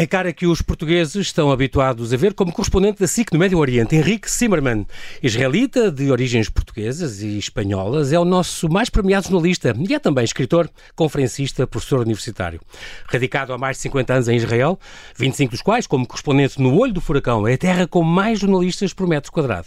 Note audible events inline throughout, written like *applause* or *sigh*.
É cara que os portugueses estão habituados a ver como correspondente da SIC no Médio Oriente. Henrique Zimmermann, israelita de origens portuguesas e espanholas, é o nosso mais premiado jornalista e é também escritor, conferencista, professor universitário. Radicado há mais de 50 anos em Israel, 25 dos quais como correspondente no Olho do Furacão, é a terra com mais jornalistas por metro quadrado.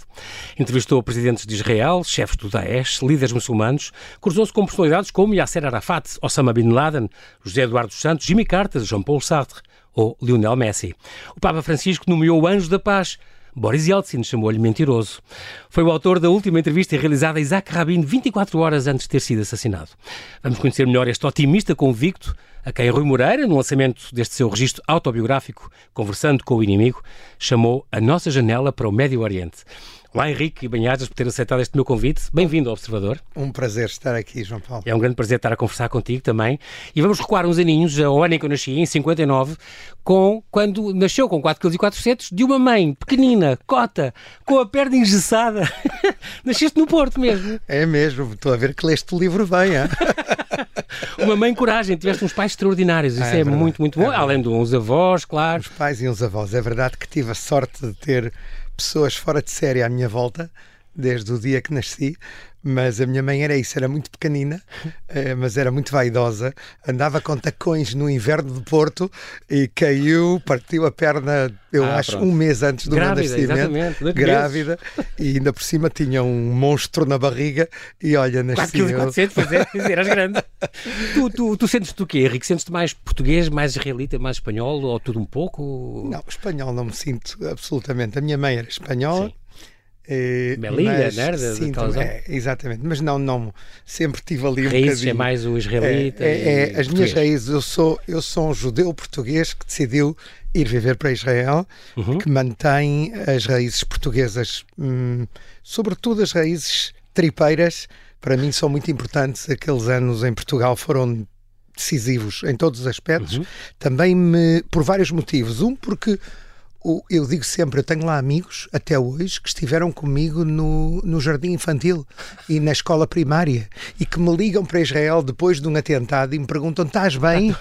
Entrevistou presidentes de Israel, chefes do Daesh, líderes muçulmanos, cruzou-se com personalidades como Yasser Arafat, Osama Bin Laden, José Eduardo Santos, Jimmy Carter, Jean-Paul Sartre ou Lionel Messi. O Papa Francisco nomeou o Anjo da Paz. Boris Yeltsin chamou-lhe mentiroso. Foi o autor da última entrevista realizada a Isaac Rabin 24 horas antes de ter sido assassinado. Vamos conhecer melhor este otimista convicto a quem Rui Moreira, no lançamento deste seu registro autobiográfico, Conversando com o Inimigo, chamou a nossa janela para o Médio Oriente. Olá Henrique e bem-ajas por ter aceitado este meu convite. Bem-vindo ao Observador. Um prazer estar aqui, João Paulo. É um grande prazer estar a conversar contigo também. E vamos recuar uns aninhos ao ano em que eu nasci, em 59, com, quando nasceu com 4,4 kg de uma mãe pequenina, cota, com a perna engessada. *laughs* Nasceste no Porto mesmo. É mesmo, estou a ver que leste o livro bem, hein? *laughs* uma mãe coragem, tiveste uns pais extraordinários, isso é, é muito, muito bom, é além de uns avós, claro. Uns pais e uns avós, é verdade que tive a sorte de ter pessoas fora de série à minha volta, desde o dia que nasci, mas a minha mãe era isso, era muito pequenina, *laughs* eh, mas era muito vaidosa, andava com tacões no inverno de Porto e caiu, partiu a perna, eu ah, acho, pronto. um mês antes do grávida, meu nascimento, grávida, *laughs* e ainda por cima tinha um monstro na barriga e olha, nasci 4 400, pois é, eras grande. *laughs* tu, tu, tu sentes-te o quê, Henrique? Sentes-te mais português, mais israelita, mais espanhol ou tudo um pouco? Não, espanhol não me sinto absolutamente. A minha mãe era espanhola. Sim Uh, Belinha, né? sim, é, exatamente, mas não, não, sempre tive ali um raízes bocadinho. é mais o israelita. É, é, é as minhas raízes, eu sou, eu sou um judeu português que decidiu ir viver para Israel, uhum. que mantém as raízes portuguesas, hum, sobretudo as raízes tripeiras, para mim são muito importantes. Aqueles anos em Portugal foram decisivos em todos os aspectos, uhum. também me, por vários motivos. Um, porque eu digo sempre, eu tenho lá amigos, até hoje, que estiveram comigo no, no jardim infantil e na escola primária e que me ligam para Israel depois de um atentado e me perguntam: estás bem?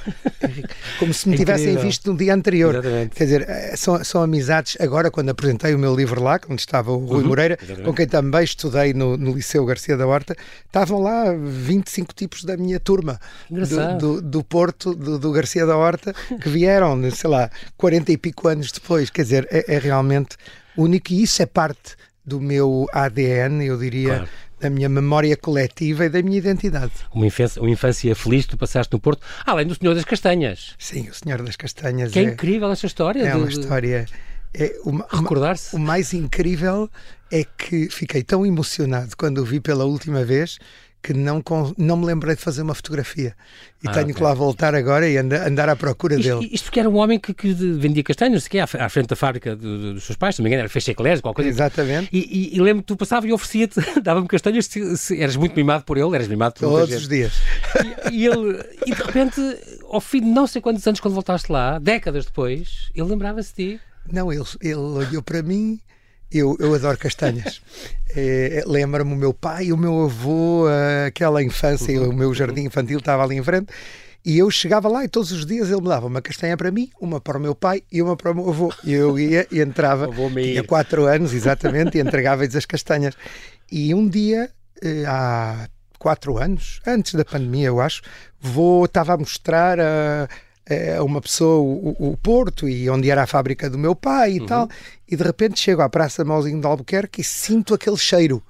*laughs* Como se me tivessem visto no dia anterior. Exatamente. Quer dizer, eh, são, são amizades. Agora, quando apresentei o meu livro lá, onde estava o Rui uhum. Moreira, Exatamente. com quem também estudei no, no Liceu Garcia da Horta, estavam lá 25 tipos da minha turma do, do, do, Porto, do, do Garcia da Horta, que vieram, sei lá, 40 e pico anos depois quer dizer, é, é realmente único e isso é parte do meu ADN, eu diria, claro. da minha memória coletiva e da minha identidade. Uma infância, uma infância feliz tu passaste no Porto, além do Senhor das Castanhas. Sim, o Senhor das Castanhas. Que é, é incrível essa história. É de, uma história. É uma, Recordar-se. O mais incrível é que fiquei tão emocionado quando o vi pela última vez que não, não me lembrei de fazer uma fotografia. E ah, tenho okay. que lá voltar agora e andar, andar à procura isto, dele. Isto porque era um homem que, que vendia castanhos, que à, à frente da fábrica do, dos seus pais, se não me engano, era fez eclairs, qualquer coisa. Exatamente. E, e, e lembro que tu passava e oferecia-te, *laughs* dava-me castanhas, se, se, eras muito mimado por ele, eras mimado por Todos os dias. E, e, ele, e de repente, ao fim de não sei quantos anos, quando voltaste lá, décadas depois, ele lembrava-se de ti. Não, ele, ele olhou para mim eu, eu adoro castanhas. *laughs* É, Lembra-me o meu pai e o meu avô, aquela infância, o meu jardim infantil estava ali em frente. E eu chegava lá e todos os dias ele me dava uma castanha para mim, uma para o meu pai e uma para o meu avô. E eu ia e entrava, *laughs* tinha quatro anos exatamente, e *laughs* entregava-lhes as castanhas. E um dia, eh, há quatro anos, antes da pandemia, eu acho, vou, estava a mostrar a é, uma pessoa o, o, Porto e onde era a fábrica do meu pai e uhum. tal, e de repente chego à Praça Mauzinho de Albuquerque e sinto aquele cheiro.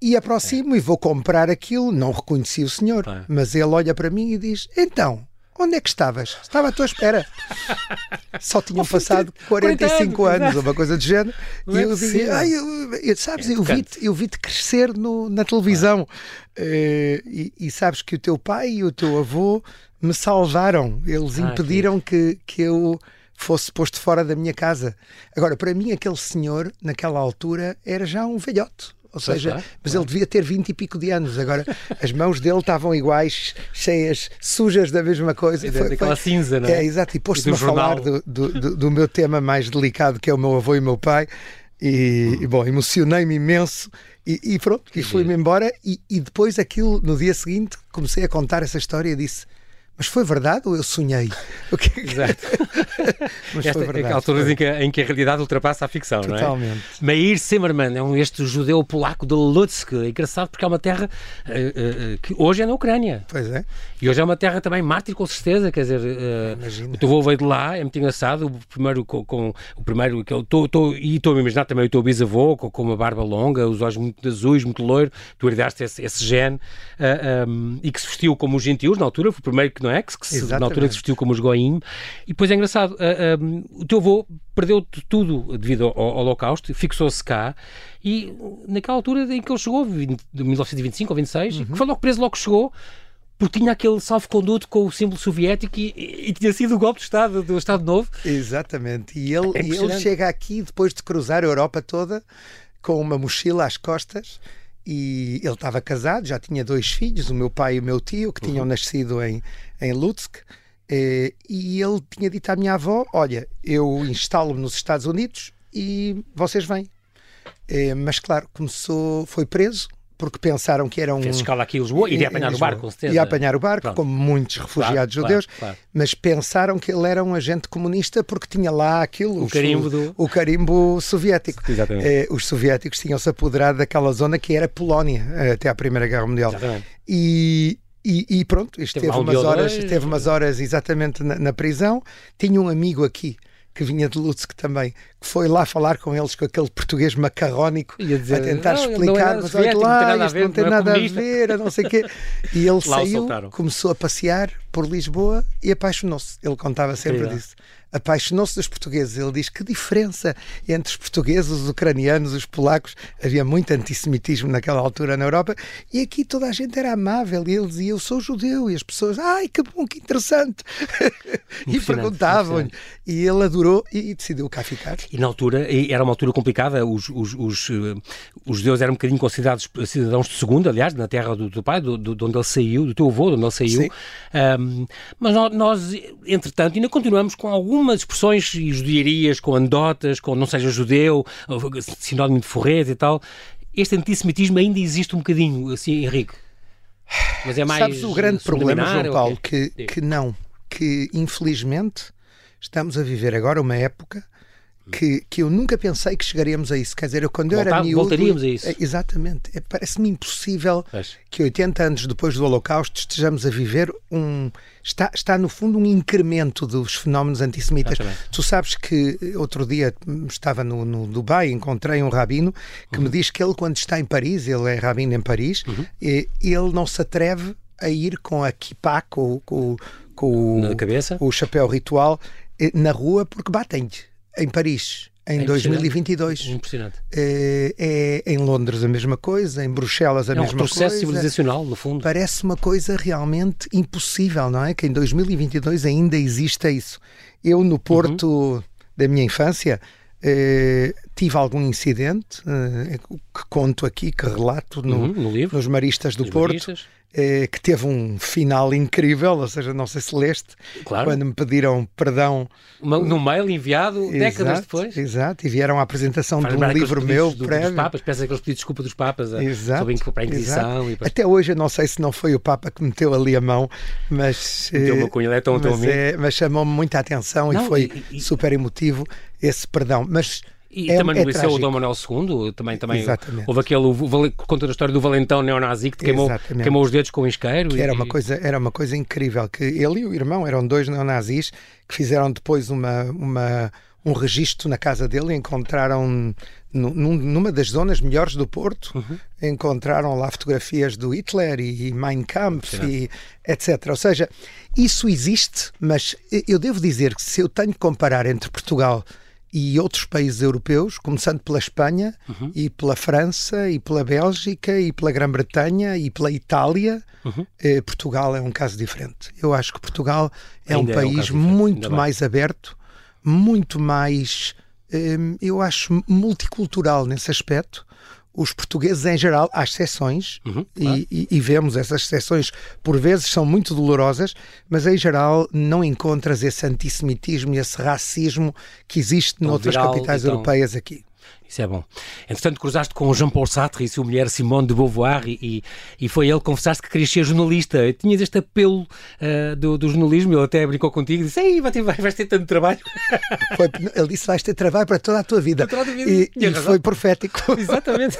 E aproximo é. e vou comprar aquilo, não reconheci o senhor, é. mas ele olha para mim e diz: Então, onde é que estavas? Estava à tua espera. *laughs* Só tinham passado 45 anos, ou uma coisa do género. e é eu digo, ah, eu, eu, sabes, é eu vi-te eu vi crescer no, na televisão. Ah. Uh, e, e, sabes que o teu pai e o teu avô me salvaram. Eles ah, impediram que, que eu fosse posto fora da minha casa. Agora, para mim, aquele senhor, naquela altura, era já um velhote. Ou seja, mas ele devia ter 20 e pico de anos. Agora, as mãos dele estavam iguais, cheias, sujas da mesma coisa. Foi, daquela foi, cinza, não é? É, exato. E posto-me a falar do, do, do, meu tema mais delicado, que é o meu avô e o meu pai. E, e bom, emocionei-me imenso e, e pronto, e fui-me embora. E, e depois aquilo, no dia seguinte, comecei a contar essa história e disse mas foi verdade ou eu sonhei? *laughs* O que é que... Exato. *laughs* mas Esta foi verdade. É a altura em que, em que, a realidade ultrapassa a ficção, Totalmente. não é? Meir Zimmermann é um este judeu polaco de Lutsk. É engraçado porque é uma terra uh, uh, que hoje é na Ucrânia. Pois é. E hoje é uma terra também mártir, com certeza. Quer dizer, uh, o teu avô veio de lá, é muito engraçado. O primeiro, com, com o primeiro que eu tô, tô, e estou a imaginar também o teu bisavô, com, com, uma barba longa, os olhos muito azuis, muito loiro. Tu herdaste esse, esse gene um, e que se vestiu como os gentios na altura. Foi o primeiro que não é? Que, se, na altura vestiu como os goim. E depois é engraçado, um, o teu avô perdeu tudo devido ao, ao Holocausto, fixou-se cá e naquela altura em que ele chegou, de 1925 ou 26, uhum. que foi logo preso, logo chegou, porque tinha aquele salvo-conduto com o símbolo soviético e, e, e, tinha sido o golpe de Estado, do Estado Novo. Exatamente. E ele, é e ele chega aqui depois de cruzar a Europa toda com uma mochila às costas e ele estava casado, já tinha dois filhos, o meu pai e o meu tio, que tinham uhum. nascido em, em Lutsk. Eh, e ele tinha dito à minha avó: Olha, eu instalo-me nos Estados Unidos e vocês vêm. Eh, mas, claro, começou, foi preso porque pensaram que era um. Fez escala aqui em Lisboa, iria apanhar o barco, com certeza. Ia apanhar o barco, Pronto. como muitos refugiados claro, judeus, claro, claro. mas pensaram que ele era um agente comunista porque tinha lá aquilo. O carimbo do. O carimbo soviético. Exatamente. Eh, os soviéticos tinham-se apoderado daquela zona que era Polónia, até à Primeira Guerra Mundial. Exatamente. E, e, e, pronto, esteve umas, horas, esteve umas horas exatamente na, na, prisão. Tinha um amigo aqui que vinha de Lutsk também, que foi lá falar com eles com aquele português macarrónico a tentar explicar, mas olha lá, isto não tem nada a ver, não sei o quê. E ele saiu, começou a passear por Lisboa e apaixonou-se. Ele contava sempre disso apaixonou-se dos portugueses. Ele diz que diferença entre os portugueses, os ucranianos, os polacos. Havia muito antissemitismo naquela altura na Europa e aqui toda a gente era amável. E ele dizia: Eu sou judeu. E as pessoas, ai que bom, que interessante. *laughs* e perguntavam-lhe. E ele adorou e, e, decidiu cá ficar. E na altura, era uma altura complicada, os, os, os, eh, os judeus eram um bocadinho considerados cidadãos de segundo, aliás, na terra do teu pai, do, do, de onde ele saiu, do teu avô, de onde ele saiu. Um, mas nós, nós, entretanto, ainda continuamos com algum algumas expressões e judiarias com anedotas, com não seja judeu, sinónimo de forrete e tal. Este antissemitismo ainda existe um bocadinho, assim, Henrique. Mas é mais. Sabes o grande problema, João Paulo, que, que não, que infelizmente estamos a viver agora uma época que, que eu nunca pensei que chegaríamos a isso. Quer dizer, eu, quando eu era miúdo... Voltaríamos a isso. É, exatamente. É, Parece-me impossível que 80 anos depois do Holocausto estejamos a viver um... Está, está no fundo, um incremento dos fenómenos antissemitas. Exatamente. Tu sabes que outro dia estava no, no Dubai, encontrei um rabino que uhum. me diz que ele, quando está em Paris, ele é rabino em Paris, uhum. ele não se atreve a ir com a kippah, com, com, com, cabeça. o chapéu ritual, eh, na rua porque batem-lhe em Paris em é 2022. Impressionante. É, é, em Londres a mesma coisa, em Bruxelas a é mesma coisa. É um processo civilizacional, no fundo. Parece uma coisa realmente impossível, não é? Que em 2022 ainda exista isso. Eu, no Porto uhum. da minha infância, eh, tive algum incidente eh, que conto aqui, que relato no, uhum, no livro, nos Maristas do Porto. Maristas eh, que teve um final incrível, ou seja, não sei se leste, claro. quando me pediram perdão. No mail enviado exato, décadas depois. Exato, e vieram à apresentação Faz de um livro meu do, prévio. Dos Papas, peço aqueles pedidos de desculpa dos Papas exato, sobre a Inquisição. E Até hoje eu não sei se não foi o Papa que meteu ali a mão, mas. Meteu uma cunha, é tão, tão mas, é, mas chamou-me muita atenção não, e foi e, e, super emotivo esse perdão. Mas e é, também no é Liceu o Dom Manuel II, também, também Exatamente. houve aquele, o, conta a história do valentão neonazi que queimou, queimou os dedos com o isqueiro. Que e... era, uma coisa, era uma coisa incrível, que ele e o irmão eram dois neonazis que fizeram depois uma, uma, um registro na casa dele e encontraram numa das zonas melhores do Porto, uhum. encontraram lá fotografias do Hitler e Mein Kampf e etc. Ou seja, isso existe, mas eu devo dizer que se eu tenho que comparar entre Portugal e outros países europeus, começando pela Espanha uhum. e pela França e pela Bélgica e pela Grã-Bretanha e pela Itália, uhum. eh, Portugal é um caso diferente. Eu acho que Portugal é Ainda um país é um muito mais aberto, muito mais, eh, eu acho, multicultural nesse aspecto os portugueses em geral, há exceções, uhum, claro. e, e, e, vemos essas exceções por vezes são muito dolorosas, mas em geral não encontras esse antissemitismo e esse racismo que existe Tão noutras viral, capitais então... europeias aqui. Isso é bom. Entretanto, cruzaste com o Jean-Paul Sartre e sua mulher Simone de Beauvoir e, e, e foi ele que confessaste que querias ser jornalista. Tinhas este apelo uh, do, do, jornalismo, ele até brincou contigo e disse: Ei, vai ter, vais ter tanto trabalho. Foi, ele disse: Vais ter trabalho para toda a tua vida. A vida. E, e foi profético. *laughs* Exatamente.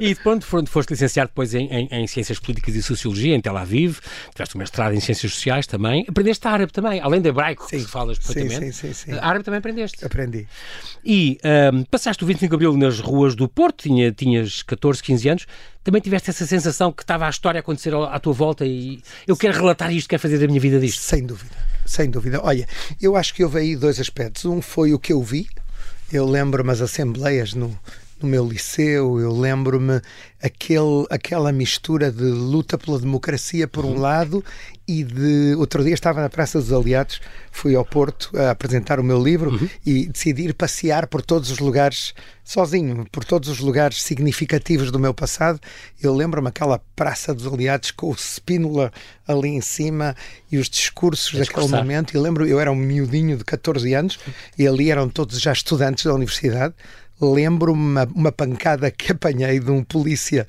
e pronto, foste licenciado depois em, em, em, Ciências Políticas e Sociologia, em Tel Aviv, tiveste um mestrado em Ciências Sociais também. Aprendeste árabe também, além de hebraico, sim. que falas perfeitamente. Sim, sim, sim, sim. Árabe também aprendeste. Aprendi. E um, passaste o 25 de Abril nas ruas do Porto, tinha, tinhas 14, 15 anos, também tiveste essa sensação que estava a história a acontecer à tua volta e eu quero relatar isto, quero fazer da minha vida disto? Sem dúvida, sem dúvida. Olha, eu acho que houve aí dois aspectos. Um foi o que eu vi, eu lembro-me as assembleias no, no meu liceu, eu lembro-me aquele, aquela mistura de luta pela democracia por um uhum. lado e de outro dia estava na Praça dos Aliados, fui ao Porto a apresentar o meu livro uhum. e decidi ir passear por todos os lugares sozinho, por todos os lugares significativos do meu passado. Eu lembro-me aquela Praça dos Aliados com o Spínola ali em cima e os discursos daquele momento. E lembro, eu era um miudinho de 14 anos e ali eram todos já estudantes da universidade lembro-me uma, uma, pancada que apanhei de um polícia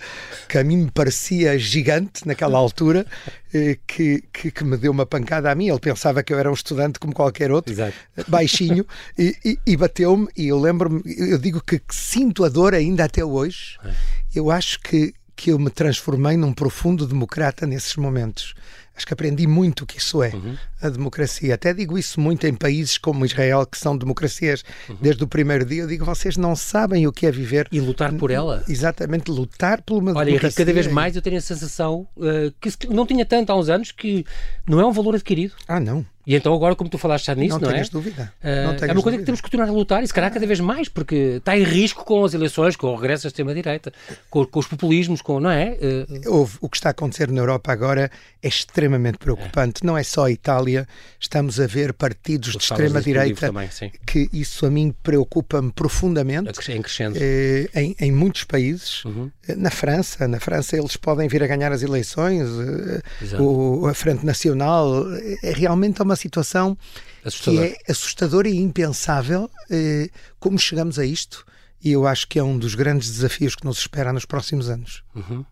que a mim me parecia gigante naquela altura, eh, que, que, que, me deu uma pancada a mim. Ele pensava que eu era um estudante como qualquer outro, Exato. baixinho, e, e, e bateu-me. E eu lembro-me, eu digo que, que, sinto a dor ainda até hoje. É. Eu acho que, que eu me transformei num profundo democrata nesses momentos acho que aprendi muito o que isso é, uhum. A democracia. Até digo isso muito em países como Israel, que são democracias uhum. desde o primeiro dia. Eu digo, vocês não sabem o que é viver. E lutar por ela. Exatamente, lutar por uma Olha, democracia. Olha, cada vez mais eu tenho a sensação uh, que não tinha tanto há uns anos que não é um valor adquirido. Ah, não. E então agora, como tu falaste já nisso, não, não é? Dúvida. Uh, não é uma coisa dúvida. que temos que continuar a lutar e se calhar cada vez mais, porque está em risco com as eleições, com o regresso da extrema-direita, com, com, os populismos, com, não é? Uh, o que está a acontecer na Europa agora é extremamente preocupante. É. Não é só a Itália, estamos a ver partidos de extrema-direita que isso a mim preocupa-me profundamente. Em crescendo. Uh, em, em, muitos países. Uhum. Na França, na França eles podem vir a ganhar as eleições, o, a Frente Nacional, é realmente uma uma situação que é assustadora e impensável eh, como chegamos a isto e eu acho que é um dos grandes desafios que nos espera nos próximos anos. Uhum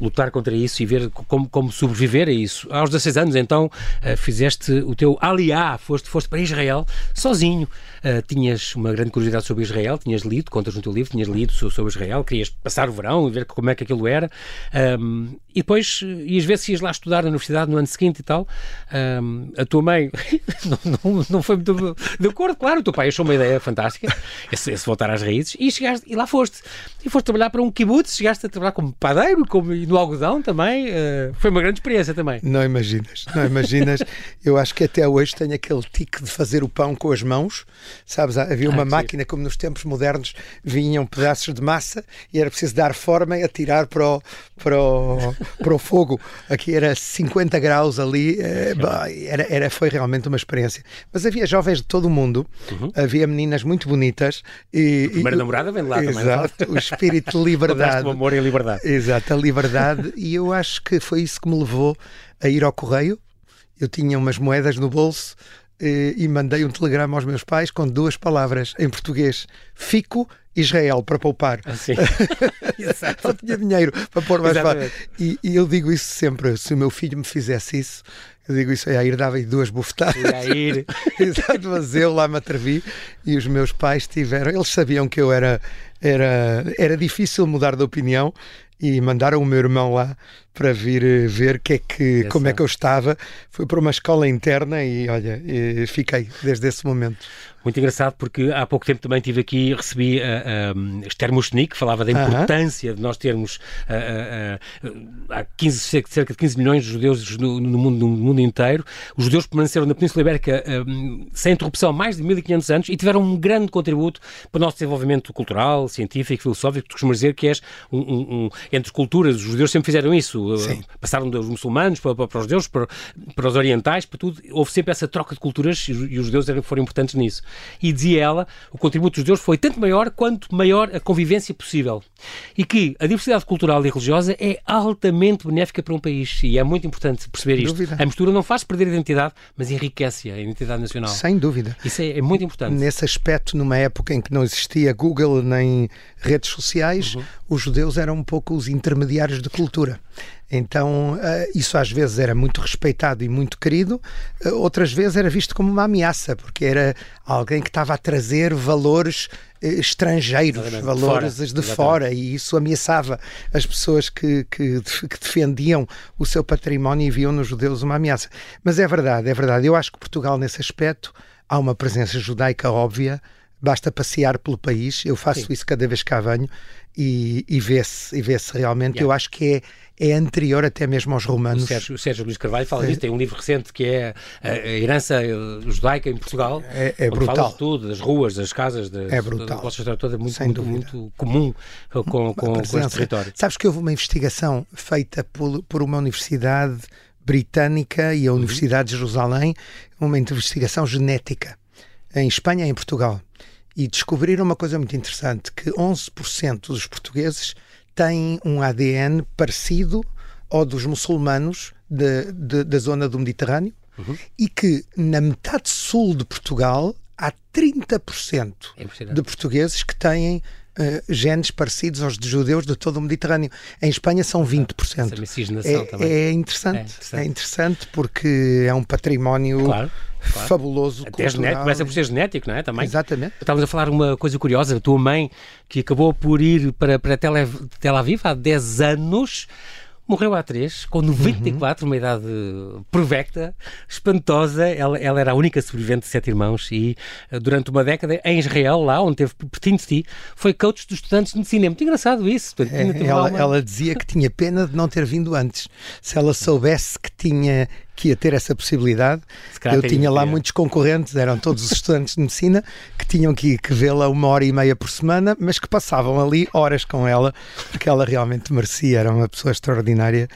lutar contra isso e ver como, como sobreviver a isso. Aos 16 anos, então, eh, fizeste o teu aliá, foste, foste para Israel sozinho. Uh, tinhas uma grande curiosidade sobre Israel, tinhas lido, contas no teu livro, tinhas lido sobre Israel, querias passar o verão e ver como é que aquilo era. Um, e depois ias ver se ias lá estudar na universidade no ano seguinte e tal. Um, a tua mãe *laughs* não, não, foi muito de acordo, claro, o teu pai achou uma ideia fantástica, esse, esse voltar às raízes, e, chegaste, e lá foste. E foste trabalhar para um kibbutz, chegaste a trabalhar como padeiro como, no algodão também. Uh, foi uma grande experiência também. Não imaginas, não imaginas. Eu acho que até hoje tenho aquele tique de fazer o pão com as mãos Sabes, havia uma ah, máquina, como nos tempos modernos, vinham pedaços de massa e era preciso dar forma e atirar para o, para o, para o fogo. Aqui era 50 graus ali, eh, era, era, foi realmente uma experiência. Mas havia jovens de todo o mundo, uhum. havia meninas muito bonitas. E, a primeira e, namorada vem lá exato, também. Exato, o espírito de liberdade. o amor e a liberdade. Exato, a liberdade. E eu acho que foi isso que me levou a ir ao correio. Eu tinha umas moedas no bolso e, e mandei um telegrama aos meus pais com duas palavras em português: Fico Israel para poupar. Assim. *laughs* Só tinha dinheiro para pôr mais fácil. E, e, eu digo isso sempre: se o meu filho me fizesse isso, eu digo isso, a ir dava-lhe duas bufetadas. ir. *laughs* Exato, mas eu lá me atrevi e os meus pais tiveram, eles sabiam que eu era, era, era difícil mudar de opinião e mandaram o meu irmão lá para vir eh, ver que é que, como é que eu estava. Fui para uma escola interna e, olha, fiquei desde esse momento. Muito engraçado porque há pouco tempo também tive aqui, recebi a, a Esther Mostnik, que falava da importância uh -huh. de nós termos há 15, cerca de 15 milhões de judeus no, no, mundo, no mundo inteiro. Os judeus permaneceram na Península Ibérica sem interrupção mais de 1500 anos e tiveram um grande contributo para o nosso desenvolvimento cultural, científico, filosófico. Tu costumas dizer que és um, um, um, entre culturas, os judeus sempre fizeram isso. Sim. Passaram dos muçulmanos para, para, os judeus, para, para, os orientais, para tudo. Houve sempre essa troca de culturas e, e os judeus foram importantes nisso. E dizia ela, o contributo dos judeus foi tanto maior quanto maior a convivência possível. E que a diversidade cultural e religiosa é altamente benéfica para um país. E é muito importante perceber isto. Dúvida. A mistura não faz perder a identidade, mas enriquece a identidade nacional. Sem dúvida. Isso é, é muito importante. Nesse aspecto, numa época em que não existia Google nem redes sociais, uhum. os judeus eram um pouco os intermediários de cultura. Então, eh, isso às vezes era muito respeitado e muito querido, eh, outras vezes era visto como uma ameaça, porque era alguém que estava a trazer valores eh, estrangeiros, Exatamente. valores de fora, de fora e isso ameaçava as pessoas que, que, *laughs* que, defendiam o seu património e viam nos judeus uma ameaça. Mas é verdade, é verdade. Eu acho que Portugal, nesse aspecto, há uma presença judaica óbvia basta passear pelo país, eu faço Sim. isso cada vez que cá venho e, e vê-se e vê realmente, yeah. eu acho que é, é anterior até mesmo aos romanos. O Sérgio, o Sérgio Luís Carvalho fala é. disso, tem um livro recente que é a, herança judaica em Portugal. É, é brutal. Fala de tudo, das ruas, das casas, das, é brutal. da história toda, muito, muito, muito, comum com, com, com este território. Sabes que houve uma investigação feita por, por uma universidade britânica e a uhum. Universidade de Jerusalém, uma investigação genética em Espanha e em Portugal e descobriram uma coisa muito interessante, que 11% dos portugueses têm um ADN parecido ao dos muçulmanos de, de, da zona do Mediterrâneo uhum. e que na metade sul de Portugal há 30% é de portugueses que têm Uh, genes parecidos aos de judeus de todo o Mediterrâneo. Em Espanha são 20%. É, é, interessante, é, interessante, é interessante porque é um património claro. Claro. fabuloso. Até genético, começa por ser genético, não é? Também. Exatamente. Estávamos a falar uma coisa curiosa, a tua mãe, que acabou por ir para, para Tel Aviv há 10 anos, morreu há três, com 94, uhum. uma idade provecta, espantosa. Ela, ela, era a única sobrevivente de sete irmãos e eh, durante uma década em Israel, lá onde teve pertinho de ti, foi coach dos estudantes de medicina. É muito engraçado isso. É, ela, uma... ela dizia que tinha pena de não ter vindo antes. Se ela soubesse que tinha que ia ter essa possibilidade. Eu tinha lá muitos concorrentes, eram todos os estudantes de medicina que tinham que, que vê-la uma hora e meia por semana, mas que passavam ali horas com ela, porque ela realmente merecia, era uma pessoa extraordinária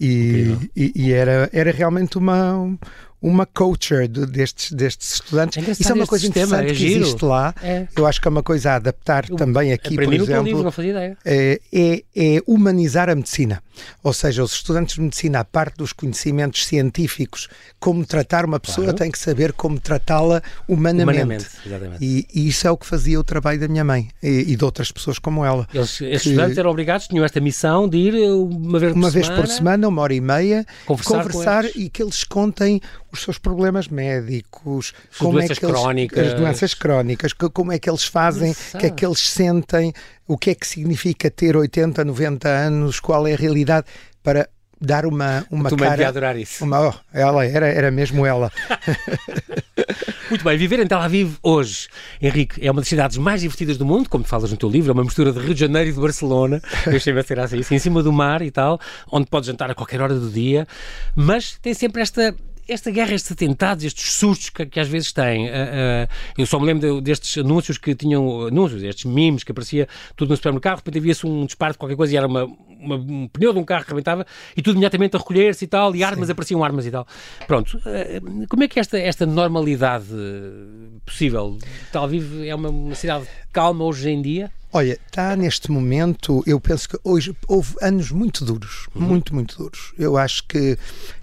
e, e, e, era, era realmente uma, uma culture de, destes, destes estudantes. É Isso é uma coisa sistema, interessante é que existe lá. É. Eu acho que é uma coisa a adaptar Eu, também aqui, por exemplo. Livro, não fazia ideia. É, é, é, humanizar a medicina. Ou seja, os estudantes de medicina, a parte dos conhecimentos científicos, como tratar uma pessoa, claro. tem que saber como tratá-la humanamente. humanamente e, e, isso é o que fazia o trabalho da minha mãe e, e de outras pessoas como ela. Eles, que, estes estudantes eram obrigados, tinham esta missão de ir uma vez por uma semana. vez por semana, uma hora e meia, conversar, conversar e que eles contem os seus problemas médicos, as como doenças é que eles, crónicas. as doenças crónicas, como é que eles fazem, o que é que eles sentem, o que é que significa ter 80, 90 anos, qual é a realidade, para dar uma, uma tu cara... adorar isso. Uma, oh, ela era, era mesmo ela. *laughs* Muito bem, viver em Tel Aviv hoje, Henrique, é uma das cidades mais divertidas do mundo, como falas no teu livro, é uma mistura de Rio de Janeiro e de Barcelona, deixei-me ser assim, em cima do mar e tal, onde podes jantar a qualquer hora do dia, mas tem sempre esta esta guerra, estes atentados, estes sustos que, que às vezes têm. Uh, uh, eu só me lembro destes anúncios que tinham, anúncios, estes memes que aparecia tudo no supermercado, de repente havia-se um disparo de qualquer coisa e era uma, uma, um pneu de um carro que rebentava e tudo imediatamente a recolher-se e tal, e armas, Sim. apareciam armas e tal. Pronto, uh, como é que esta, esta normalidade possível? Tel Aviv é uma, uma cidade calma hoje em dia? Olha, está neste momento, eu penso que hoje houve anos muito duros, uhum. muito, muito duros. Eu acho que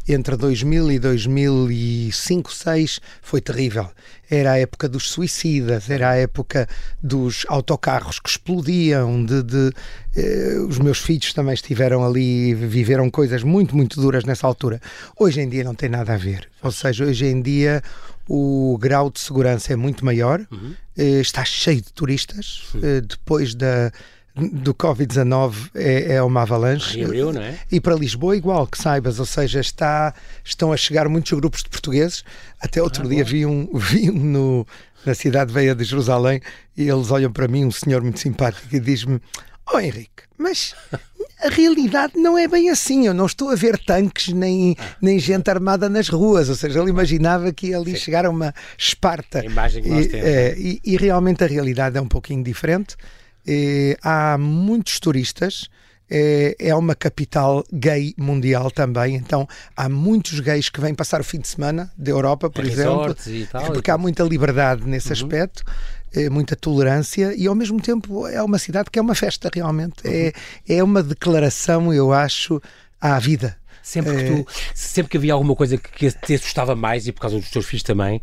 entre 2000 e 2005, 2006 foi terrível. Era a época dos suicidas, era a época dos autocarros que explodiam, de, de eh, os meus filhos também estiveram ali, viveram coisas muito, muito duras nessa altura. Hoje em dia não tem nada a ver. Ou seja, hoje em dia o grau de segurança é muito maior, uhum. Eh, está cheio de turistas. Eh, depois da, do Covid-19 é, é, uma avalanche. Rio, não é? E para Lisboa igual, que saibas, ou seja, está, estão a chegar muitos grupos de portugueses. Até outro ah, dia vi um, *laughs* vi um no, na cidade veia de Jerusalém e eles olham para mim, um senhor muito simpático, e diz-me: Oh Henrique, mas a realidade não é bem assim. Eu não estou a ver tanques nem, nem gente armada nas ruas. Ou seja, ele imaginava que ia ali Sim. chegar a uma Esparta. A imagem que nós e, temos. É, e, e, realmente a realidade é um pouquinho diferente. E, há muitos turistas. é, é uma capital gay mundial também, então há muitos gays que vêm passar o fim de semana da Europa, por Em exemplo, e porque há muita liberdade nesse aspecto. Eh, Muita tolerância e ao mesmo tempo é uma cidade que é uma festa realmente. É, é uma declaração, eu acho, à vida. Sempre que, É. tu, sempre que havia alguma coisa que, te assustava mais, e por causa dos teus filhos também,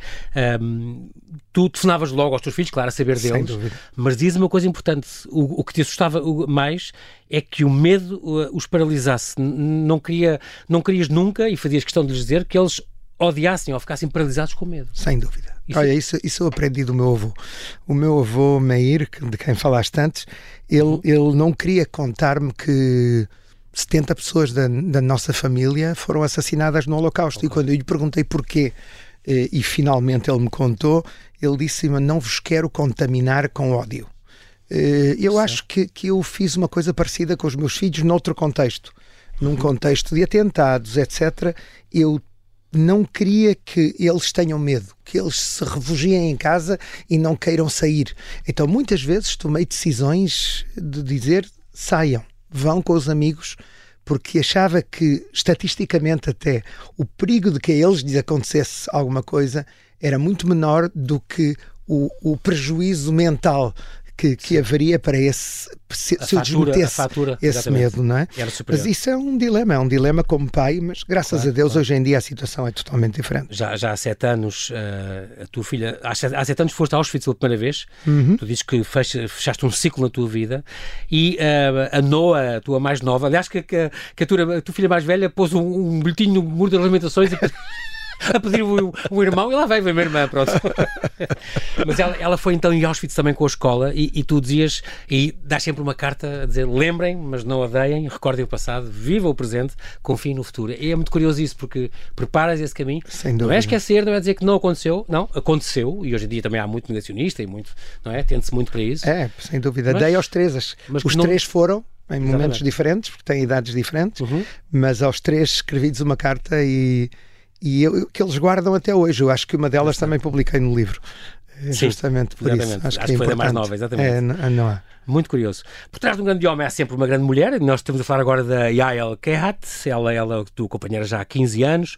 hum, tu telefonavas logo aos teus filhos, claro, a saber deles. Mas diz uma coisa importante: o, o que te assustava mais é que o medo os paralisasse. Não, queria, não querias nunca, e fazias questão de lhes dizer, que eles odiassem ou ficassem paralisados com medo. Sem dúvida. Isso- Olha, isso, isso eu aprendi do meu avô. O meu avô, Meir, de quem falaste antes, ele, Uhum. ele não queria contar-me que 70 pessoas da, da nossa família foram assassinadas no Holocausto. E quando eu lhe perguntei porquê, eh, e finalmente ele me contou, ele disse-me: Não vos quero contaminar com ódio. Eh, Eu acho que, que eu fiz uma coisa parecida com os meus filhos noutro contexto. Uhum. Num contexto de atentados, etc. Eu não queria que eles tenham medo, que eles se refugiem em casa e não queiram sair. Então, muitas vezes tomei decisões de dizer saiam, vão com os amigos, porque achava que, estatisticamente até, o perigo de que a eles lhes acontecesse alguma coisa era muito menor do que o, o prejuízo mental que, que haveria para esse se, A se eu fatura- desmetesse fatura, esse exatamente. medo, não é? Mas isso é um dilema, é um dilema como pai, mas graças Claro, a Deus claro. hoje em dia a situação é totalmente diferente. Já, já há sete anos, eh, a tua filha, há sete, há sete anos foste a Auschwitz pela primeira vez, Uhum. tu dizes que fecha- fechaste um ciclo na tua vida e eh, a Noa, a tua mais nova, aliás, que, que, que a, tua, a tua filha mais velha pôs um, um bilhetinho no muro das lamentações pedir- *laughs* a pedir o, o irmão e lá vai ver a minha irmã, pronto. Mas ela, ela foi então em Auschwitz também com a escola e, e tu dizias, e dás sempre uma carta a dizer lembrem, mas não odeiem, recordem o passado, viva o presente, confiem no futuro. E é muito curioso isso, porque preparas esse caminho. Sem Não é esquecer, não é dizer que não aconteceu, não, aconteceu, e hoje em dia também há muito negacionista e muito, não é? Tende-se muito para isso. É, sem dúvida. Mas- Dei aos três. Os não- três foram em momentos Exatamente. diferentes, porque têm idades diferentes, Uhum. mas aos três escrevi-lhes uma carta e, e eu- que eles guardam até hoje. Eu acho que uma delas também publiquei no livro. É, Sim, Justamente por exatamente. isso. Acho, Acho que é foi da mais nova, exatamente. É, não, não há. Muito curioso. Por trás de um grande homem há sempre uma grande mulher. Nós estamos a falar agora da Yael Kehat. Ela, ela, tu companheira já há 15 anos,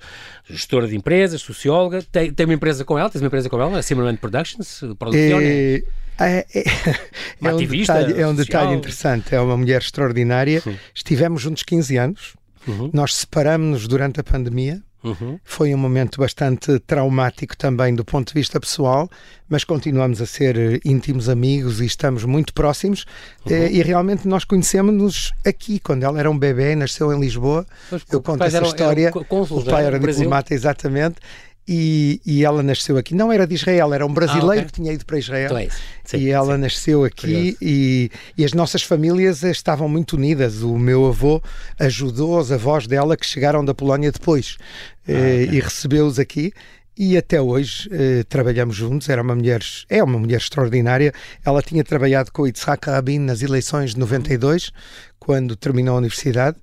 gestora de empresas, socióloga. Tem, tem uma empresa com ela, tens uma empresa com ela, a Simmerman Productions, produzione. É, é, é, *laughs* Uma é um, detalhe, é um detalhe interessante. É uma mulher extraordinária. Sim. Estivemos juntos 15 anos. Uhum, Nós separamos-nos durante a pandemia. Uhum. Foi um momento bastante traumático também do ponto de vista pessoal, mas continuamos a ser eh, íntimos amigos e estamos muito próximos. Uhum. Eh, E realmente nós conhecemos-nos aqui, quando ela era um bebê, nasceu em Lisboa. Pois, Eu conto essa eram- história. eram o pai era No Brasil. diplomata, exatamente. E, e ela nasceu aqui. Não era de Israel, era um brasileiro Ah, ok. que tinha ido para Israel. Então é. Sim, e ela sim. nasceu aqui e, e as nossas famílias estavam muito unidas. O meu avô ajudou os avós dela que chegaram da Polónia depois Ah, eh, e recebeu-os aqui. E até hoje eh, trabalhamos juntos. Era uma mulher, é uma mulher extraordinária. Ela tinha trabalhado com o Yitzhak Rabin nas eleições de 92, quando terminou a universidade.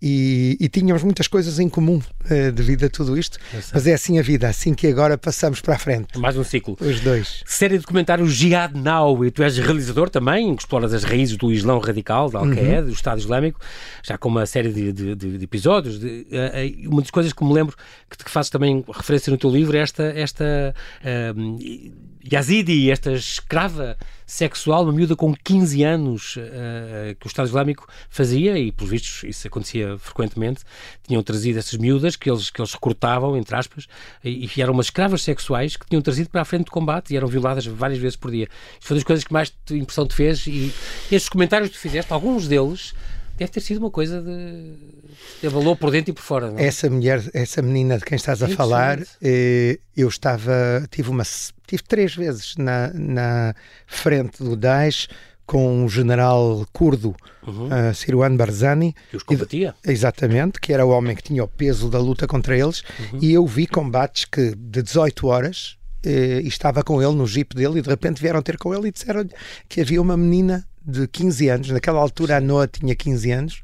E, e tínhamos muitas coisas em comum eh, devido a tudo isto, mas é assim a vida, assim que agora passamos para a frente, Mais um ciclo. os dois. Série de documentário Jihad Now, e tu és realizador também, que exploras as raízes do Islão radical, da Al-Qaeda, do Estado Islâmico, já com uma série de, de- de- de episódios. Eh, uma das coisas que me lembro, que, que fazes também referência no teu livro, é esta, esta ehm, Yazidi, esta escrava sexual, uma miúda com 15 anos eh, que o Estado Islâmico fazia, e pelos vistos isso acontecia frequentemente, tinham trazido essas miúdas que eles, que eles recrutavam, entre aspas, e, e eram umas escravas sexuais que tinham trazido para a frente de combate e eram violadas várias vezes por dia. Isto foi das coisas que mais impressão te fez e estes comentários que tu fizeste, alguns deles, deve ter sido uma coisa de, de valor por dentro e por fora, não é? Essa mulher, essa menina de quem estás a falar, eh, eu estava, tive uma, tive três vezes na, na frente do Daesh com um general curdo, Uhum. uh, Sirwan Barzani, Que os combatia. exatamente, que era o homem que tinha o peso da luta contra eles, Uhum. e eu vi combates que de 18 horas eh, e estava com ele no jeep dele e de repente vieram ter com ele e disseram-lhe que havia uma menina de 15 anos, naquela altura a Noa tinha 15 anos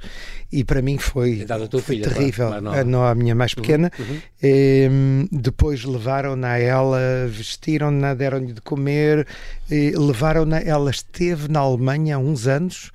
e para mim foi, foi filha, terrível, claro, a Noa, a minha mais pequena. uhum. Em, depois levaram-na a ela, vestiram-na, deram-lhe de comer, levaram-na, ela esteve na Alemanha há uns anos,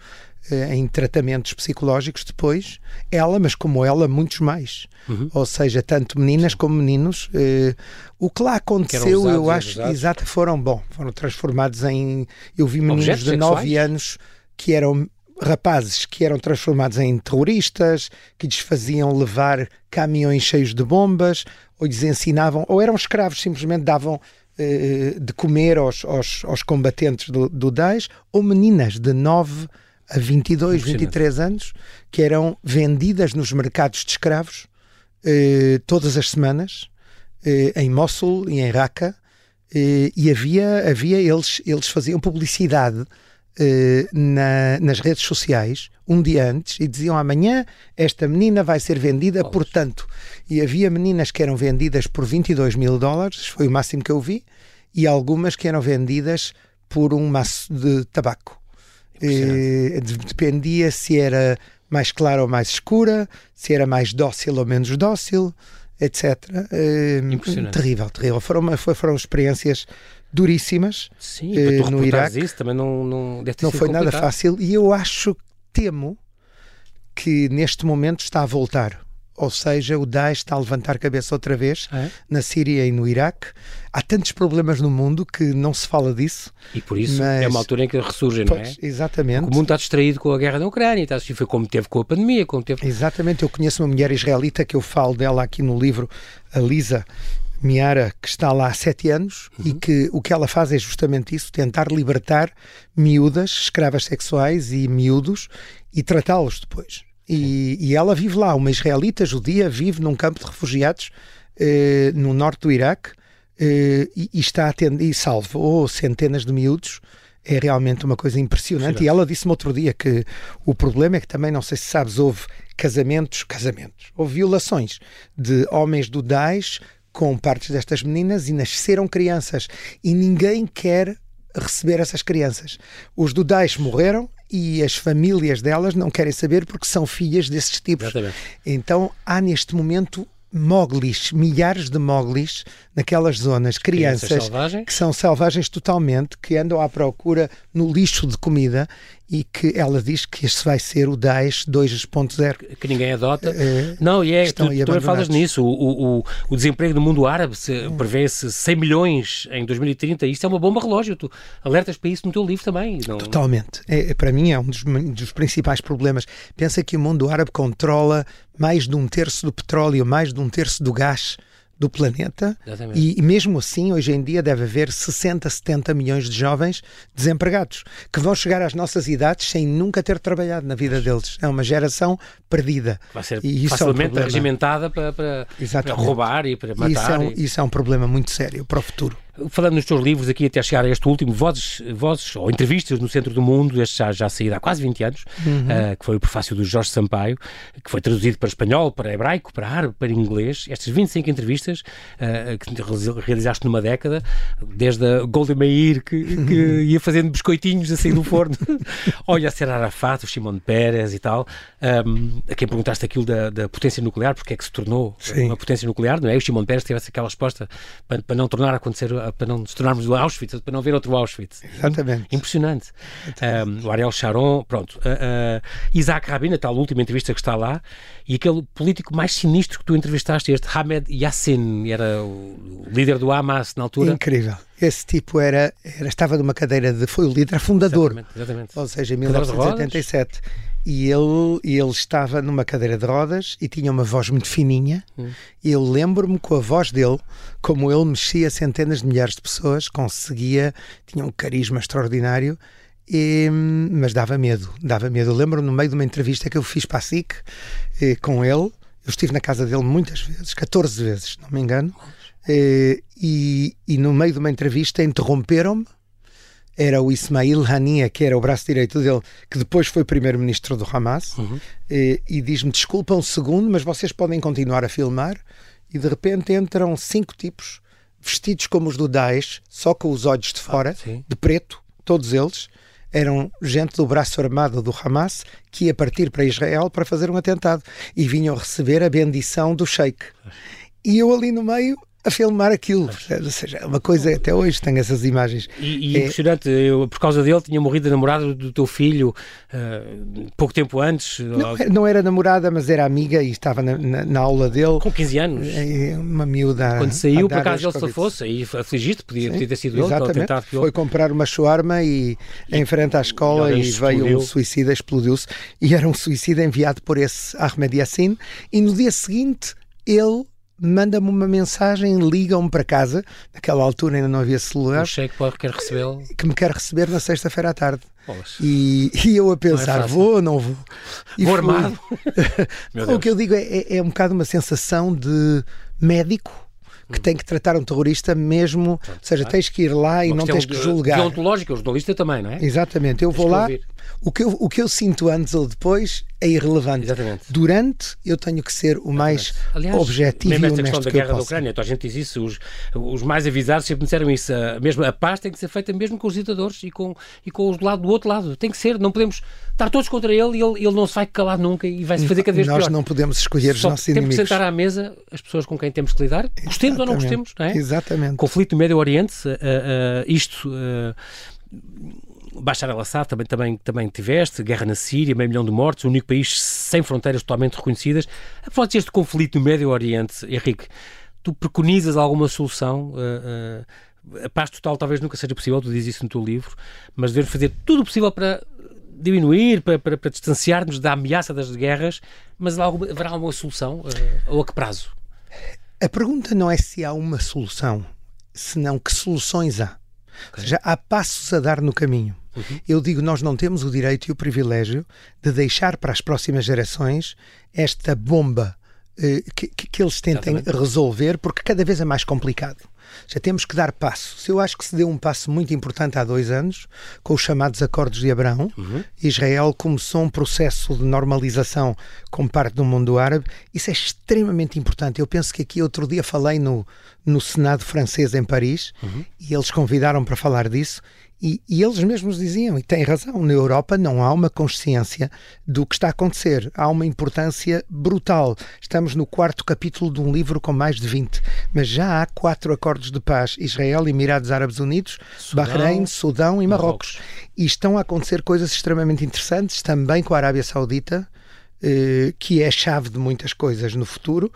em tratamentos psicológicos depois, ela, mas como ela, muitos mais. Uhum. Ou seja, tanto meninas Sim. como meninos. Eh, o que lá aconteceu, que eu acho, exato, foram, bom, foram transformados em. Eu vi meninos Objetos de 9 anos que eram rapazes que eram transformados em terroristas, que lhes faziam levar caminhões cheios de bombas, ou lhes ensinavam, ou eram escravos, simplesmente davam eh, de comer aos, aos, aos combatentes do, do Daesh, ou meninas de 9 a 22, 23 anos, que eram vendidas nos mercados de escravos eh, todas as semanas, eh, em Mosul e em Raqqa, eh, e havia, havia eles, eles faziam publicidade eh, na, nas redes sociais um dia antes e diziam amanhã esta menina vai ser vendida por tanto. E havia meninas que eram vendidas por 22 mil dólares, foi o máximo que eu vi, e algumas que eram vendidas por um maço de tabaco. Eh, dependia se era mais clara ou mais escura, se era mais dócil ou menos dócil, etc. Eh, terrível, terrível. Foram, foram experiências duríssimas Sim, para no Iraque. Isso também não, não, não foi complicado. nada fácil e eu acho, temo, que neste momento está a voltar. Ou seja, o Daesh está a levantar cabeça outra vez é? na Síria e no Iraque. Há tantos problemas no mundo que não se fala disso. E por isso mas... é uma altura em que ressurgem, não é? Exatamente. O mundo está distraído com a guerra na Ucrânia, está, assim, foi como teve com a pandemia. Como teve... Exatamente. Eu conheço uma mulher israelita que eu falo dela aqui no livro, a Lisa, Miara, que está lá há sete anos uhum. e que o que ela faz é justamente isso: tentar libertar miúdas, escravas sexuais e miúdos e tratá-los depois. E, e, ela vive lá, uma israelita judia, vive num campo de refugiados eh, no norte do Iraque e, e, está atendendo, e salvou centenas de miúdos. É realmente uma coisa impressionante. E ela disse-me outro dia que o problema é que também, não sei se sabes, houve casamentos, casamentos, houve violações de homens do Daesh com partes destas meninas e nasceram crianças e ninguém quer receber essas crianças. Os do Daesh morreram e as famílias delas não querem saber porque são filhas desses tipos. Exatamente. Então há neste momento moglis, milhares de moglis naquelas zonas, crianças, crianças que são selvagens totalmente, que andam à procura no lixo de comida e que ela diz que este vai ser o Daesh 2.0. Que ninguém adota. É, não, e é, tu, tu falas nisso, o, o, o desemprego no mundo árabe hum. prevê-se 100 milhões em 2030, isto é uma bomba relógio, tu alertas para isso no teu livro também. Não... Totalmente. É, para mim é um dos, dos principais problemas. Pensa que o mundo árabe controla mais de um terço do petróleo, mais de um terço do gás do planeta e, e, mesmo assim hoje em dia deve haver 60, 70 milhões de jovens desempregados que vão chegar às nossas idades sem nunca ter trabalhado na vida deles. É uma geração perdida. Vai ser e isso facilmente é um regimentada para, para, para, roubar e para matar. Isso é, um, isso é um problema muito sério para o futuro falando nos teus livros aqui até chegar a este último, Vozes, vozes ou Entrevistas no Centro do Mundo, este já, já saído há quase 20 anos, uhum. uh, que foi o prefácio do Jorge Sampaio, que foi traduzido para espanhol, para hebraico, para árabe, para inglês. Estas 25 entrevistas uh, que realizaste numa década, desde a Golda Meir, que, que ia fazendo biscoitinhos assim do forno, *laughs* olha a Ser Arafat, o Shimon Peres e tal, um, a quem perguntaste aquilo da, da, potência nuclear, porque é que se tornou Sim. uma potência nuclear, não é? O Shimon Peres tivesse aquela resposta para, para não tornar a acontecer para não nos tornarmos do Auschwitz, para não ver outro Auschwitz. Exatamente. Impressionante. Um, o Ariel Sharon, pronto. Uh, uh, Isaac Rabin, a tal última entrevista que está lá, e aquele político mais sinistro que tu entrevistaste, este Hamed Yassin, era o líder do Hamas na altura. Incrível. Esse tipo era, era estava numa cadeira de. foi o líder fundador. Exatamente, exatamente. Ou seja, em 1987 e ele, ele estava numa cadeira de rodas e tinha uma voz muito fininha. Hum. E eu lembro-me com a voz dele, como ele mexia centenas de milhares de pessoas, conseguia, tinha um carisma extraordinário, e, mas dava medo, dava medo. Eu lembro-me no meio de uma entrevista que eu fiz para a SIC eh, com ele, eu estive na casa dele muitas vezes, 14 vezes, não me engano, eh, e, e no meio de uma entrevista interromperam-me era o Ismail Hania, que era o braço direito dele, que depois foi primeiro-ministro do Hamas, uhum. e, e diz-me: desculpa um segundo, mas vocês podem continuar a filmar. E de repente entram cinco tipos vestidos como os do Daesh, só com os olhos de fora, ah, de preto, todos eles. Eram gente do braço armado do Hamas que ia partir para Israel para fazer um atentado e vinham receber a bendição do Sheikh. E eu ali no meio a filmar aquilo. Ou seja, é uma coisa, até hoje tenho essas imagens. E, e é... impressionante, eu, por causa dele tinha morrido a namorada do teu filho uh, pouco tempo antes. Não, não, era namorada, mas era amiga e estava na, na, na aula dele. Com 15 anos. É, uma miúda. Quando saiu, por acaso ele se fosse, aí afligiste, podia, podia ter sido ele. Exatamente. Foi comprar uma shawarma e, e em frente à escola e veio um suicida, explodiu-se. E era um suicida enviado por esse Ahmed Yassin. E no dia seguinte ele manda-me uma mensagem, liga-me para casa, naquela altura ainda não havia celular. O que pode quer recebê-lo. Que me quer receber na sexta-feira à tarde. E, e, eu a pensar, é vou ou não vou? E vou fui. armado. *laughs* *laughs* o que eu digo é, é, é um bocado uma sensação de médico que tem que tratar um terrorista mesmo, ou seja, tens que ir lá e não tens que julgar. Deontológico, o jornalista também, não é? Exatamente, eu tens vou lá, o que, eu, o que eu sinto antes ou depois é irrelevante. Exatamente. Durante, eu tenho que ser o mais Aliás, objetivo mesmo e esta questão da guerra da Ucrânia, então a gente diz isso, os, os mais avisados sempre disseram isso, a, mesmo a paz tem que ser feita mesmo com os ditadores e com, e com os do lado do outro lado. Tem que ser, não podemos estar todos contra ele e ele, ele não se vai calar nunca e vai se fazer cada vez Nós pior. não podemos escolher os nossos inimigos. Temos que sentar à mesa as pessoas com quem temos que lidar, gostemos ou não gostemos, não é? Exatamente. Conflito no Médio Oriente, uh, uh, isto. Uh, Bashar al-Assad também, também, também tiveste, guerra na Síria, meio milhão de mortos, o único país sem fronteiras totalmente reconhecidas. A falar deste conflito no Médio Oriente, Henrique, tu preconizas alguma solução? Uh, uh, a paz total talvez nunca seja possível, tu dizes isso no teu livro, mas devemos fazer tudo o possível para diminuir, para, para, para distanciar-nos da ameaça das guerras, mas alguma, haverá alguma solução? Uh, ou a que prazo? A pergunta não é se há uma solução, senão que soluções há. Okay. Já há passos a dar no caminho. Uhum. Eu digo, nós não temos o direito e o privilégio de deixar para as próximas gerações esta bomba eh, que, que, eles tentem Exatamente. resolver, porque cada vez é mais complicado. Já temos que dar passo. Se eu acho que se deu um passo muito importante há dois anos, com os chamados Acordos de Abraão, uhum. Israel começou um processo de normalização com parte do mundo árabe. Isso é extremamente importante. Eu penso que aqui outro dia falei no, no Senado francês em Paris uhum. e eles convidaram para falar disso e, e, eles mesmos diziam, e têm razão, na Europa não há uma consciência do que está a acontecer. Há uma importância brutal. Estamos no quarto capítulo de um livro com mais de 20, mas já há quatro acordos de paz: Israel, Emirados Árabes Unidos, Sudão, Bahrein, Sudão e Marrocos. Marrocos. E estão a acontecer coisas extremamente interessantes também com a Arábia Saudita, eh, que é a chave de muitas coisas no futuro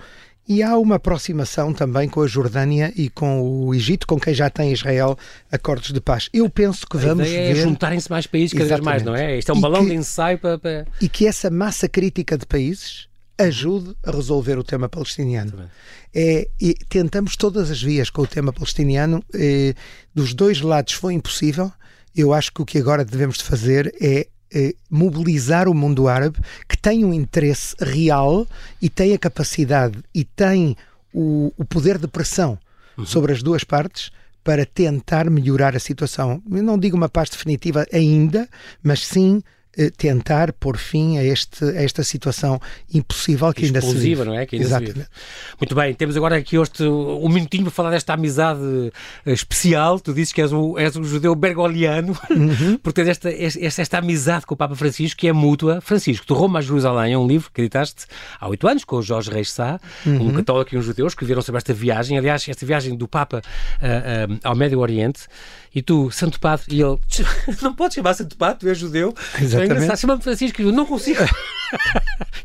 e há uma aproximação também com a Jordânia e com o Egito, com quem já tem Israel acordos de paz. Eu penso que vamos a ideia é ver... é juntarem-se mais países cada vez mais, não é? Isto é um e balão que... de ensaio para. E que essa massa crítica de países ajude a resolver o tema palestiniano. É, tentamos todas as vias com o tema palestiniano. É, dos dois lados foi impossível. Eu acho que o que agora devemos de fazer é eh, mobilizar o mundo árabe que tem um interesse real e tem a capacidade e tem o, o poder de pressão uhum. sobre as duas partes para tentar melhorar a situação. Eu não digo uma paz definitiva ainda, mas sim tentar pôr fim a, este, a esta situação impossível que ainda se vive. não é? Que ainda Exatamente. Se vive. Muito bem, temos agora aqui este, um minutinho para falar desta amizade eh, especial. Tu dizes que és um, és um judeu bergoliano, uhum. *laughs* porque tens esta, esta, esta, amizade com o Papa Francisco que é mútua. Francisco, de Roma a Jerusalém é um livro que editaste há oito anos com o Jorge Reis Sá, uhum. um católico e um judeu, escreveram sobre esta viagem. Aliás, esta viagem do Papa uh, uh, ao Médio Oriente e tu, Santo Padre, e ele, *laughs* não podes chamar Santo Padre, tu és judeu. Exatamente. É engraçado, chama-me Francisco, e eu não consigo. *laughs*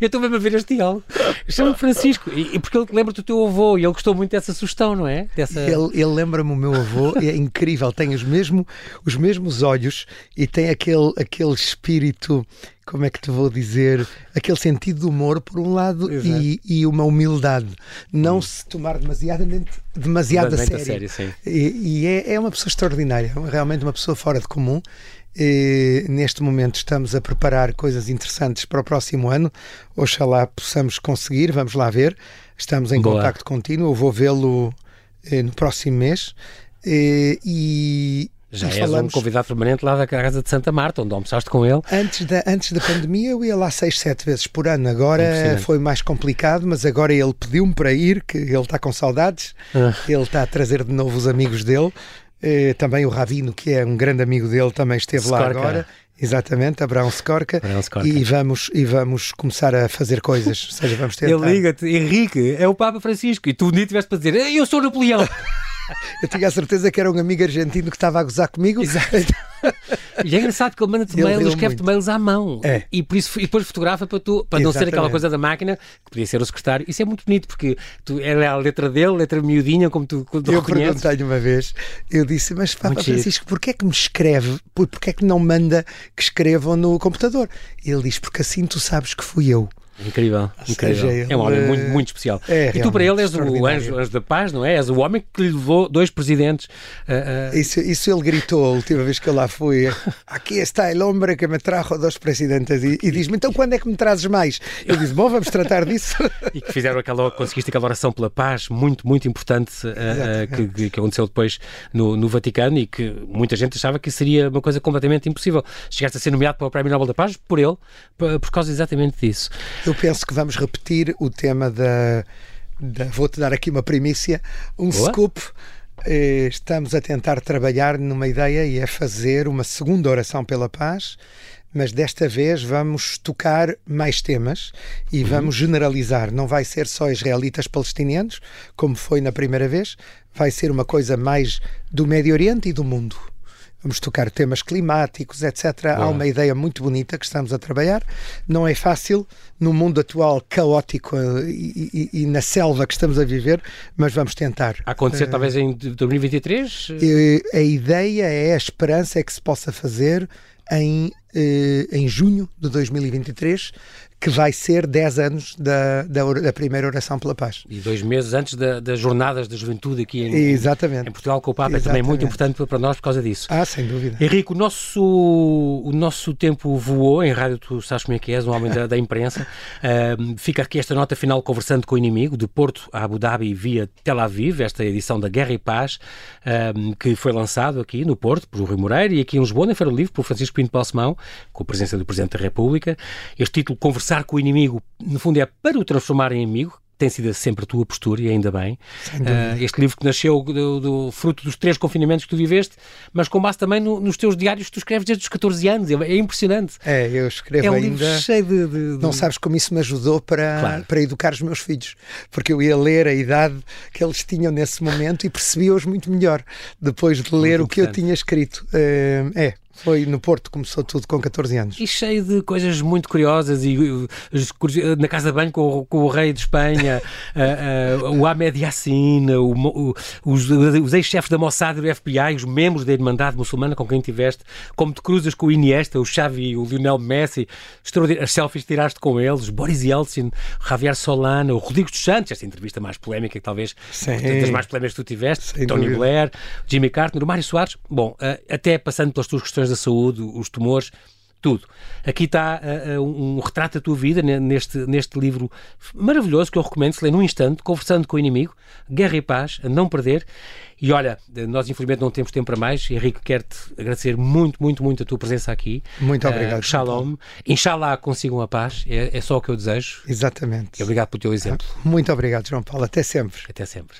eu estou mesmo a ver este diálogo. Chama-me Francisco, e, e, porque ele lembra-te do teu avô, e ele gostou muito dessa sugestão, não é? Dessa... Ele, ele lembra-me o meu avô, é incrível, tem os, mesmo, os mesmos olhos e tem aquele, aquele espírito como é que te vou dizer, aquele sentido de humor, por um lado, e, e, uma humildade. Não hum. se tomar demasiadamente, demasiado a sério. A sério e, e é, é, uma pessoa extraordinária, realmente uma pessoa fora de comum. E, neste momento estamos a preparar coisas interessantes para o próximo ano. Oxalá possamos conseguir, vamos lá ver. Estamos em Boa. contacto contínuo. Eu vou vê-lo eh, no próximo mês. e, já és falamos... um convidado permanente lá da casa de Santa Marta, onde almoçaste com ele. Antes da, antes da pandemia eu ia lá seis, sete vezes por ano. Agora foi mais complicado, mas agora ele pediu-me para ir, que ele está com saudades. Ah. Ele está a trazer de novo os amigos dele. Eh, também o Ravino, que é um grande amigo dele, também esteve Skorka. lá agora. Exatamente, Abraão. Abraão Skorka. E vamos, e vamos começar a fazer coisas. Ou seja, vamos. *laughs* Ele liga-te, Henrique, é o Papa Francisco, e tu nem tiveste para dizer, eu sou Napoleão. *laughs* Eu tinha a certeza que era um amigo argentino que estava a gozar comigo. Exato. *laughs* E é engraçado que ele manda-te mails, escreve-te mails à mão. É. E, por isso, e depois fotografa para tu, para não ser aquela Exatamente. coisa da máquina, que podia ser o secretário. Isso é muito bonito, porque tu, é a letra dele, letra miudinha, como tu, como tu Eu perguntei-lhe uma vez, eu disse, mas Papa. Francisco, porquê é que me escreve? Por- Porquê é que não manda que escrevam no computador? Ele diz, porque assim tu sabes que fui eu. Incrível, incrível. seja, é um homem muito, muito especial. É e tu para ele és o anjo, anjo da paz, não é? És o homem que lhe levou dois presidentes. ah, ah, Isso, isso ele gritou a última vez que eu lá fui. *laughs* Aqui está el hombre que me trajo dos presidentes. E, e diz-me, então quando é que me trazes mais? Eu disse, bom, vamos tratar disso. *laughs* e que fizeram aquela, conseguiste aquela oração pela paz, muito, muito importante, ah, que, que- aconteceu depois no, no Vaticano e que muita gente achava que seria uma coisa completamente impossível. Chegaste a ser nomeado para o Prémio Nobel da Paz por ele, por, por causa exatamente disso. Eu penso que vamos repetir o tema da. da- Vou-te dar aqui uma primícia, um Boa. scoop. Eh, Estamos a tentar trabalhar numa ideia e é fazer uma segunda oração pela paz, mas desta vez vamos tocar mais temas e vamos generalizar. Não vai ser só israelitas palestinianos, como foi na primeira vez, vai ser uma coisa mais do Médio Oriente e do mundo. Vamos tocar temas climáticos, etc. Há uma ideia muito bonita que estamos a trabalhar. Não é fácil no mundo atual caótico eh, e, e- e na selva que estamos a viver, mas vamos tentar. A acontecer talvez em 2023? Eh, A ideia é, a esperança é que se possa fazer em, eh, em junho de 2023, que vai ser 10 anos da, da, da primeira oração pela paz. E dois meses antes da- das jornadas da juventude aqui em, Exatamente. em Portugal com o Papa é também muito Exatamente. importante para nós por causa disso. Ah, sem dúvida. Henrique, o nosso, o nosso tempo voou em rádio, tu sabes como é que és, um homem da, da imprensa. *laughs* Ahm, fica aqui esta nota final conversando com o inimigo, de Porto a Abu Dhabi via Tel Aviv, esta edição da Guerra e Paz, ahm, que foi lançado aqui no Porto, por Rui Moreira, e aqui em Lisboa, na Feira Livro, por Francisco Pinto Balsemão, com a presença do Presidente da República. Este título, Conversar com o Inimigo, no fundo é para o transformar em amigo, tem sido sempre a tua postura e ainda bem. Ah, este livro que nasceu do, do fruto dos três confinamentos que tu viveste, mas com base também no- nos teus diários que tu escreves desde os 14 anos. É, é impressionante. É, eu escrevo É um ainda. livro cheio de. de- de- Não sabes como isso me ajudou para, Claro. para educar os meus filhos, porque eu ia ler a idade que eles tinham nesse momento e percebia-os muito melhor depois de ler o que eu tinha escrito. Eh, É, foi no Porto, começou tudo com 14 anos. E cheio de coisas muito curiosas e as na casa de banho com, o- com o rei de Espanha, *laughs* o Ahmed Yassin, o o- os, os ex-chefes da Mossad e do FBI, os membros da Irmandade Muçulmana com quem tiveste, como te cruzas com o Iniesta, o Xavi, o Lionel Messi, as selfies tiraste com eles, Boris Yeltsin, Javier Solana, o Rodrigo dos Santos, esta entrevista mais polémica que talvez Sim. das mais polémicas que tu tiveste, Sem Tony dúvida. Blair, Jimmy Carter, o Mário Soares, bom, uh, até passando pelas tuas questões da saúde, os tumores, tudo. Aqui está uh, uh, um, retrato da tua vida ne- neste, neste livro maravilhoso que eu recomendo se ler num instante, Conversando com o Inimigo, Guerra e Paz, a não perder. E olha, nós infelizmente não temos tempo para mais. Henrique, quero-te agradecer muito, muito, muito a tua presença aqui. Muito Uh, obrigado. shalom. Inshallah consigam a paz, é, é só o que eu desejo. Exatamente. E obrigado pelo teu exemplo. Muito obrigado, João Paulo. Até sempre. Até sempre.